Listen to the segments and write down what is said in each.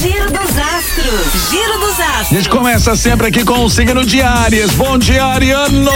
Giro dos astros. Giro dos astros. A gente começa sempre aqui com o signo de Aries. Bom dia, Ariano.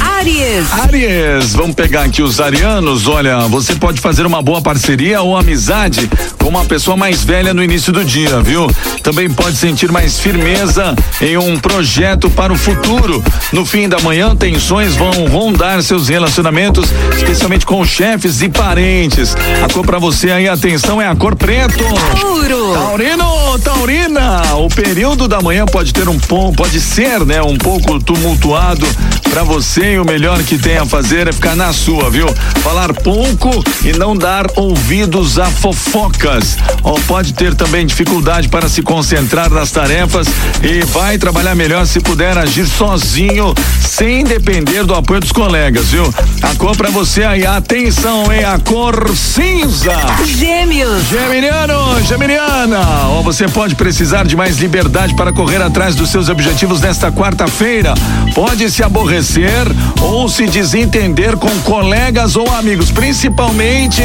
Aries. Aries, vamos pegar aqui os arianos. Olha, você pode fazer uma boa parceria ou amizade com uma pessoa mais velha no início do dia, viu? Também pode sentir mais firmeza em um projeto para o futuro. No fim da manhã, tensões vão rondar seus relacionamentos, especialmente com chefes e parentes. A cor para você aí, atenção, é a cor preto. Touro. Taurino, Taurina, o período da manhã pode ter um pouco, pode ser, né, um pouco tumultuado para você e o melhor que tem a fazer é ficar na sua, viu? Falar pouco e não dar ouvidos a fofocas. Ou pode ter também dificuldade para se concentrar nas tarefas e vai trabalhar melhor se puder agir sozinho, sem depender do apoio dos colegas, viu? A cor para você aí, atenção, hein? A cor cinza. Gêmeos. Geminiano, Geminiana, ou você pode precisar de mais liberdade para correr atrás dos seus objetivos nesta quarta-feira. Pode se aborrecer ou se desentender com colegas ou amigos, principalmente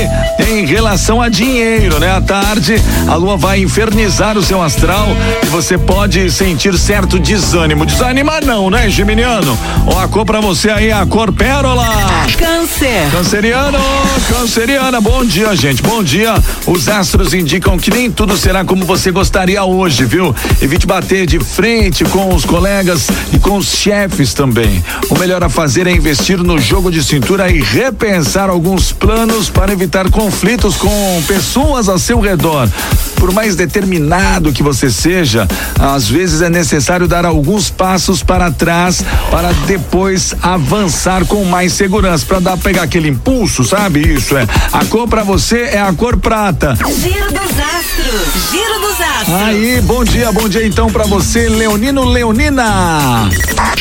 em relação a dinheiro, né? À tarde, a lua vai infernizar o seu astral e você pode sentir certo desânimo. Desanima não, né, Geminiano? Ó, a cor pra você aí, a cor pérola. Câncer. Canceriano, canceriana, bom dia, gente. Bom dia. Os astros indicam que nem tudo será como você gostaria hoje, viu? Evite bater de frente com os colegas e com os chefes também. O melhor a fazer é investir no jogo de cintura e repensar alguns planos para evitar conflitos com pessoas a seu redor. Por mais determinado que você seja, às vezes é necessário dar alguns passos para trás para depois avançar com mais segurança, para dar pegar aquele impulso, sabe? Isso é. A cor para você é a cor prata. Giro dos astros. Giro dos Aí, bom dia, bom dia então para você, Leonino Leonina.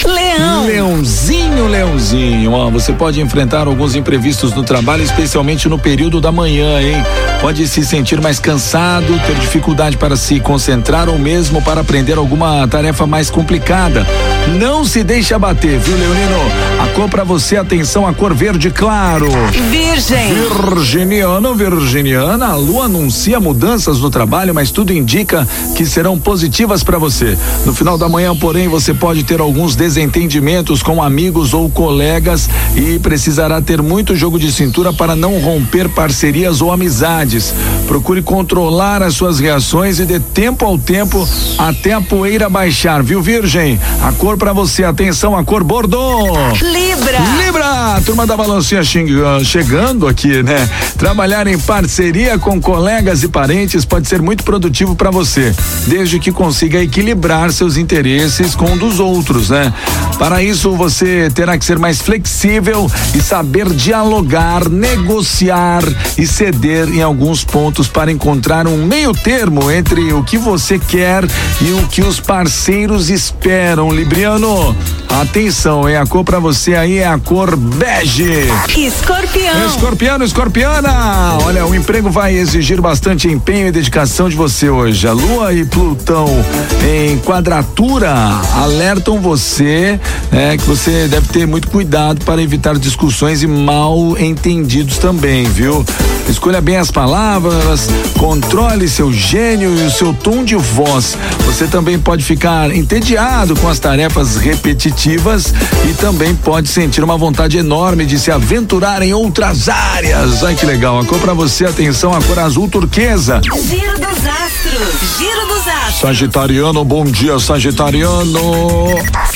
Leão. Leãozinho, Leãozinho, ó, você pode enfrentar alguns imprevistos no trabalho, especialmente no período da manhã, hein? Pode se sentir mais cansado, ter dificuldade para se concentrar ou mesmo para aprender alguma tarefa mais complicada. Não se deixe abater, viu, Leonino? A cor para você, atenção, a cor verde claro. Virgem. Virginiano, Virginiana, a lua anuncia mudanças no trabalho, mas tudo indica que serão positivas para você. No final da manhã, porém, você pode ter alguns desentendimentos com amigos ou colegas e precisará ter muito jogo de cintura para não romper parcerias ou amizades. Procure controlar as suas reações e dê tempo ao tempo até a poeira baixar, viu, Virgem? A cor para você, atenção, a cor Bordeaux. Libra. Libra, turma da balancinha xing- chegando aqui, né? Trabalhar em parceria com colegas e parentes pode ser muito produtivo para você, desde que consiga equilibrar seus interesses com um dos outros, né? Para isso, você terá que ser mais flexível e saber dialogar, negociar e ceder em alguns pontos para encontrar um meio termo entre o que você quer e o que os parceiros esperam. Libriano, atenção, é a cor para você aí é a cor bege. Escorpião. Escorpiano, escorpiana! Olha, o emprego vai exigir bastante empenho e dedicação de você hoje. A Lua e Plutão em quadratura alertam você né, que você deve ter muito cuidado para evitar discussões e mal entendidos também, viu? Escolha bem as palavras, controle seu gênio e o seu tom de voz. Você também pode ficar entediado com as tarefas repetitivas e também pode sentir uma vontade enorme de se aventurar em outras áreas. Ai que legal. A cor para você, atenção, a cor azul turquesa. Giro dos astros. Giro dos astros. Sagitariano, bom dia, Sagitariano.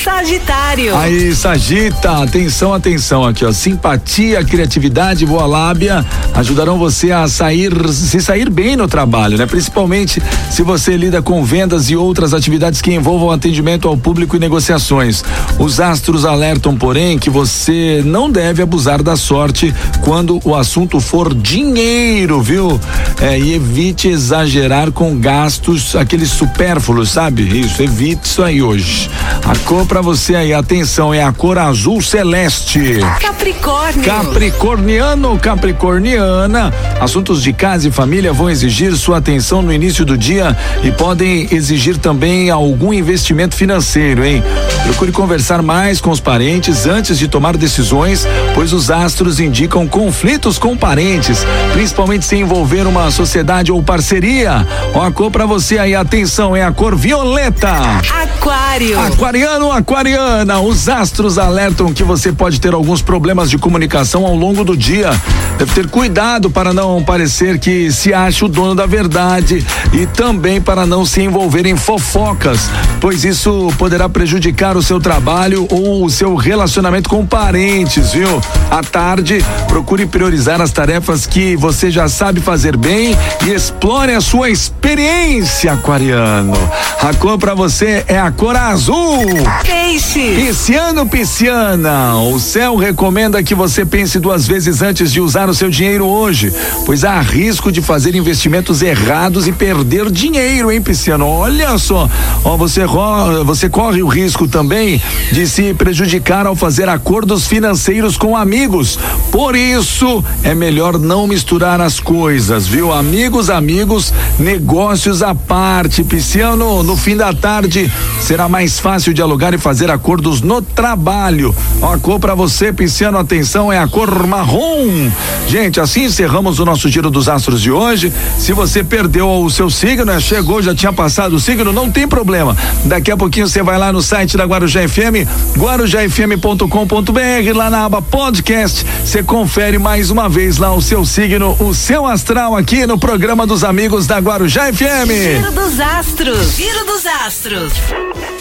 Sagitário. Aí, Sagita, atenção, atenção aqui, ó. Simpatia, criatividade, boa lábia ajudarão você a sair, se sair bem no trabalho, né? Principalmente se você lida com vendas e outras atividades que envolvam atendimento ao público e negociações. Os astros alertam, porém, que você não deve abusar da sorte quando o assunto for dinheiro, viu? É, e evite exagerar com gastos, aqueles supérfluos, sabe? Isso, evite isso aí hoje. A cor você aí, atenção, é a cor azul celeste. Capricórnio. Capricorniano, Capricorniana, assuntos de casa e família vão exigir sua atenção no início do dia e podem exigir também algum investimento financeiro, hein? Procure conversar mais com os parentes antes de tomar decisões, pois os astros indicam conflitos com parentes, principalmente se envolver uma sociedade ou parceria. Ó, a cor para você aí, atenção, é a cor violeta. Aquário. Aquariano, aquariana, os astros alertam que você pode ter alguns problemas de comunicação ao longo do dia. Deve ter cuidado para não parecer que se acha o dono da verdade e também para não se envolver em fofocas, pois isso poderá prejudicar o seu trabalho ou o seu relacionamento com parentes, viu? À tarde, procure priorizar as tarefas que você já sabe fazer bem e explore a sua experiência, aquariano. A cor para você é a cor azul. Peixe. Pisciano, pisciana, o céu recomenda que você pense duas vezes antes de usar o seu dinheiro hoje, pois há risco de fazer investimentos errados e perder dinheiro, hein, pisciano? Olha só, ó, você, você corre o risco também de se prejudicar ao fazer acordos financeiros com amigos. Por isso, é melhor não misturar as coisas, viu? Amigos, amigos, negócios à parte. Pisciano, no fim da tarde, será mais fácil dialogar e fazer acordos no trabalho. Ó, a cor para você, Pisciano, atenção, é a cor marrom. Gente, assim encerramos o nosso Giro dos Astros de hoje. Se você perdeu o seu signo, né, chegou, já tinha passado o signo, não tem problema. Daqui a pouquinho você vai lá no site da Guarujá FM, guarujafm.com.br, lá na aba podcast, você confere mais uma vez lá o seu signo, o seu astral aqui no programa dos amigos da Guarujá FM. Giro dos Astros. Giro dos Astros.